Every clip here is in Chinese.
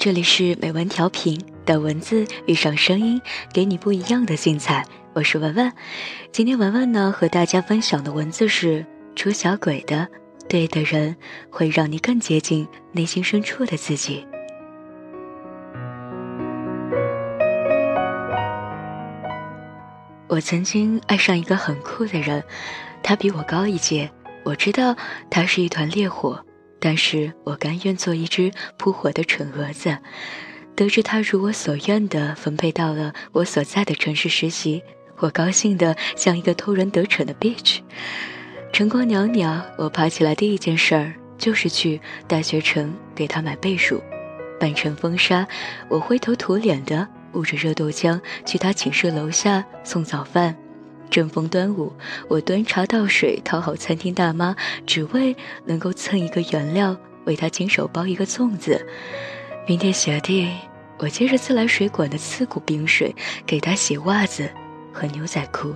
这里是美文调频，的文字遇上声音，给你不一样的精彩。我是文文，今天文文呢和大家分享的文字是朱小鬼的《对的人会让你更接近内心深处的自己》。我曾经爱上一个很酷的人，他比我高一届，我知道他是一团烈火，但是我甘愿做一只扑火的蠢蛾子。得知他如我所愿的分配到了我所在的城市实习。我高兴的像一个偷人得逞的 bitch。晨光袅袅，我爬起来第一件事儿就是去大学城给他买被褥。半城风沙，我灰头土脸的捂着热豆浆去他寝室楼下送早饭。正逢端午，我端茶倒水讨好餐厅大妈，只为能够蹭一个原料为他亲手包一个粽子。明天学弟，我接着自来水管的刺骨冰水给他洗袜子。和牛仔裤，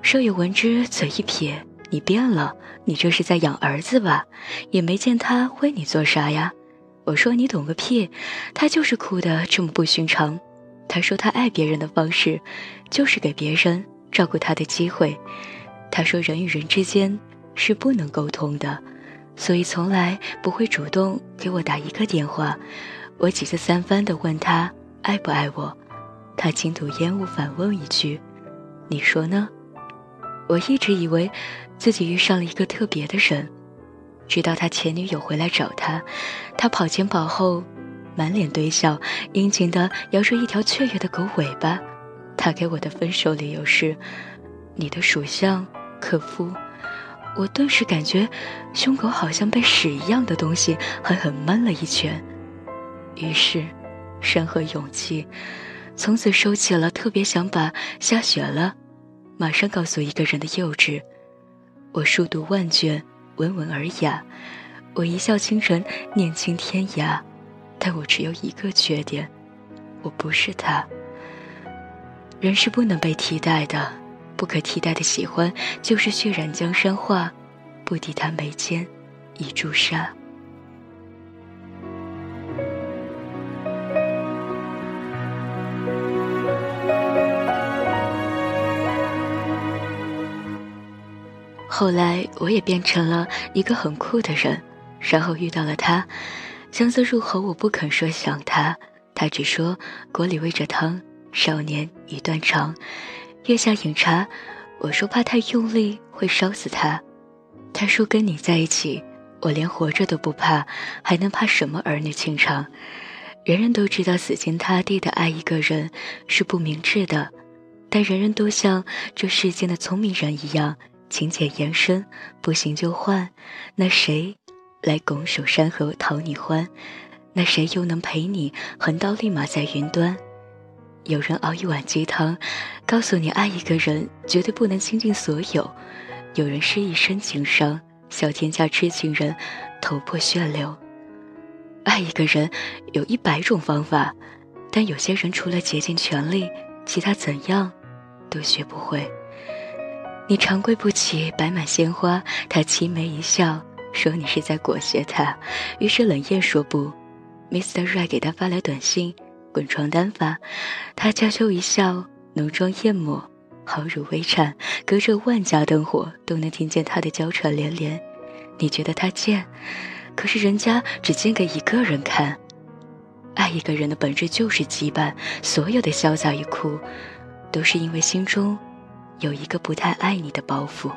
舍友闻之嘴一撇：“你变了，你这是在养儿子吧？也没见他为你做啥呀。”我说：“你懂个屁，他就是哭的这么不寻常。”他说：“他爱别人的方式，就是给别人照顾他的机会。”他说：“人与人之间是不能沟通的，所以从来不会主动给我打一个电话。”我几次三番的问他爱不爱我。他轻吐烟雾，反问一句：“你说呢？”我一直以为自己遇上了一个特别的人，直到他前女友回来找他，他跑前跑后，满脸堆笑，殷勤地摇着一条雀跃的狗尾巴。他给我的分手理由是：“你的属相克夫。”我顿时感觉胸口好像被屎一样的东西狠狠闷了一拳，于是，山河勇气。从此收起了特别想把下雪了，马上告诉一个人的幼稚。我书读万卷，温文尔雅；我一笑倾城，念尽天涯。但我只有一个缺点，我不是他。人是不能被替代的，不可替代的喜欢，就是血染江山画，不抵他眉间一朱砂。后来我也变成了一个很酷的人，然后遇到了他，相思入喉，我不肯说想他，他只说锅里煨着汤，少年已断肠。月下饮茶，我说怕太用力会烧死他，他说跟你在一起，我连活着都不怕，还能怕什么儿女情长？人人都知道死心塌地的爱一个人是不明智的，但人人都像这世间的聪明人一样。请且延伸，不行就换。那谁来拱手山河讨你欢？那谁又能陪你横刀立马在云端？有人熬一碗鸡汤，告诉你爱一个人绝对不能倾尽所有；有人失一身情伤，笑天下痴情人头破血流。爱一个人有一百种方法，但有些人除了竭尽全力，其他怎样都学不会。你长跪不起，摆满鲜花，他凄眉一笑，说你是在裹挟他，于是冷艳说不。Mr. Right 给他发来短信，滚床单发，他娇羞一笑，浓妆艳抹，好乳微颤，隔着万家灯火都能听见他的娇喘连连。你觉得他贱，可是人家只贱给一个人看。爱一个人的本质就是羁绊，所有的潇洒与酷，都是因为心中。有一个不太爱你的包袱。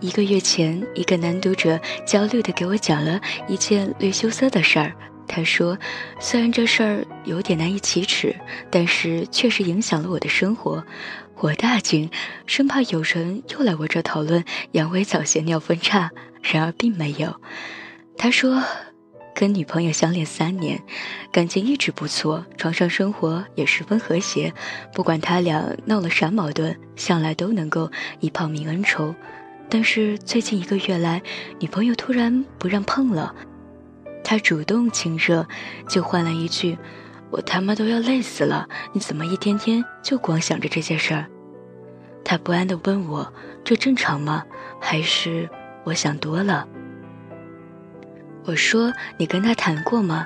一个月前，一个男读者焦虑的给我讲了一件略羞涩的事儿。他说：“虽然这事儿有点难以启齿，但是确实影响了我的生活。”我大惊，生怕有人又来我这讨论阳痿早泄尿分叉，然而并没有。他说。跟女朋友相恋三年，感情一直不错，床上生活也十分和谐。不管他俩闹了啥矛盾，向来都能够一炮泯恩仇。但是最近一个月来，女朋友突然不让碰了，他主动亲热，就换来一句：“我他妈都要累死了，你怎么一天天就光想着这些事儿？”他不安地问我：“这正常吗？还是我想多了？”我说：“你跟他谈过吗？”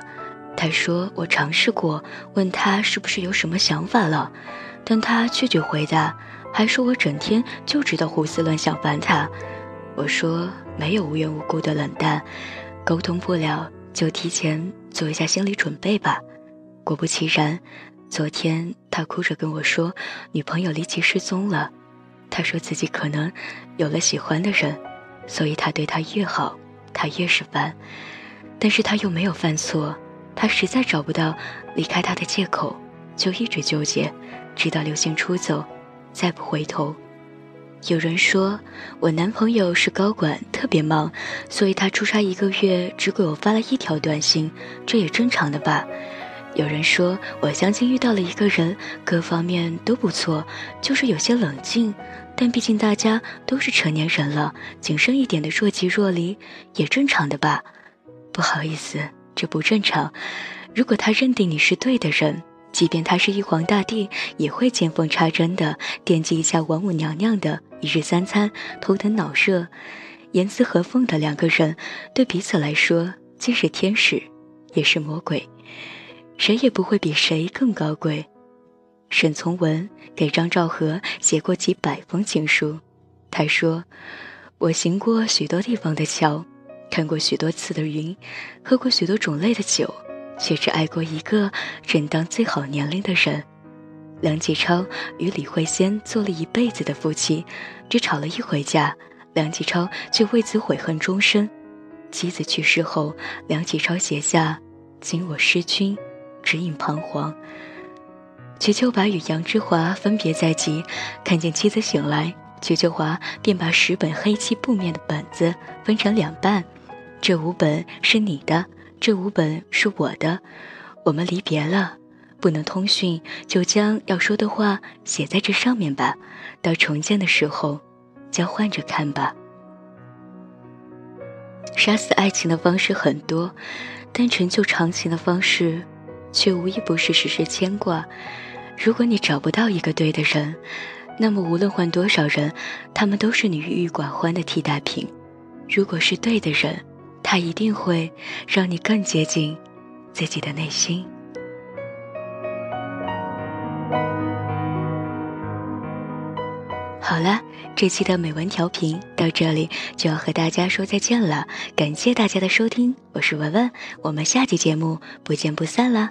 他说：“我尝试过，问他是不是有什么想法了，但他拒绝回答，还说我整天就知道胡思乱想烦他。”我说：“没有无缘无故的冷淡，沟通不了就提前做一下心理准备吧。”果不其然，昨天他哭着跟我说，女朋友离奇失踪了。他说自己可能有了喜欢的人，所以他对他越好，他越是烦。但是他又没有犯错，他实在找不到离开他的借口，就一直纠结，直到刘星出走，再不回头。有人说我男朋友是高管，特别忙，所以他出差一个月只给我发了一条短信，这也正常的吧。有人说我相亲遇到了一个人，各方面都不错，就是有些冷静。但毕竟大家都是成年人了，谨慎一点的若即若离也正常的吧？不好意思，这不正常。如果他认定你是对的人，即便他是玉皇大帝，也会见缝插针的惦记一下王母娘娘的一日三餐，头疼脑热。严丝合缝的两个人，对彼此来说既是天使，也是魔鬼，谁也不会比谁更高贵。沈从文给张兆和写过几百封情书，他说：“我行过许多地方的桥，看过许多次的云，喝过许多种类的酒，却只爱过一个正当最好年龄的人。”梁启超与李惠仙做了一辈子的夫妻，只吵了一回架，梁启超却为此悔恨终生。妻子去世后，梁启超写下：“今我失君，只影彷徨。”瞿秋白与杨之华分别在即，看见妻子醒来，瞿秋华便把十本黑漆布面的本子分成两半，这五本是你的，这五本是我的。我们离别了，不能通讯，就将要说的话写在这上面吧。到重见的时候，交换着看吧。杀死爱情的方式很多，但成就长情的方式，却无一不是时时牵挂。如果你找不到一个对的人，那么无论换多少人，他们都是你郁郁寡欢的替代品。如果是对的人，它一定会让你更接近自己的内心。好了，这期的美文调频到这里就要和大家说再见了，感谢大家的收听，我是文文，我们下期节目不见不散了。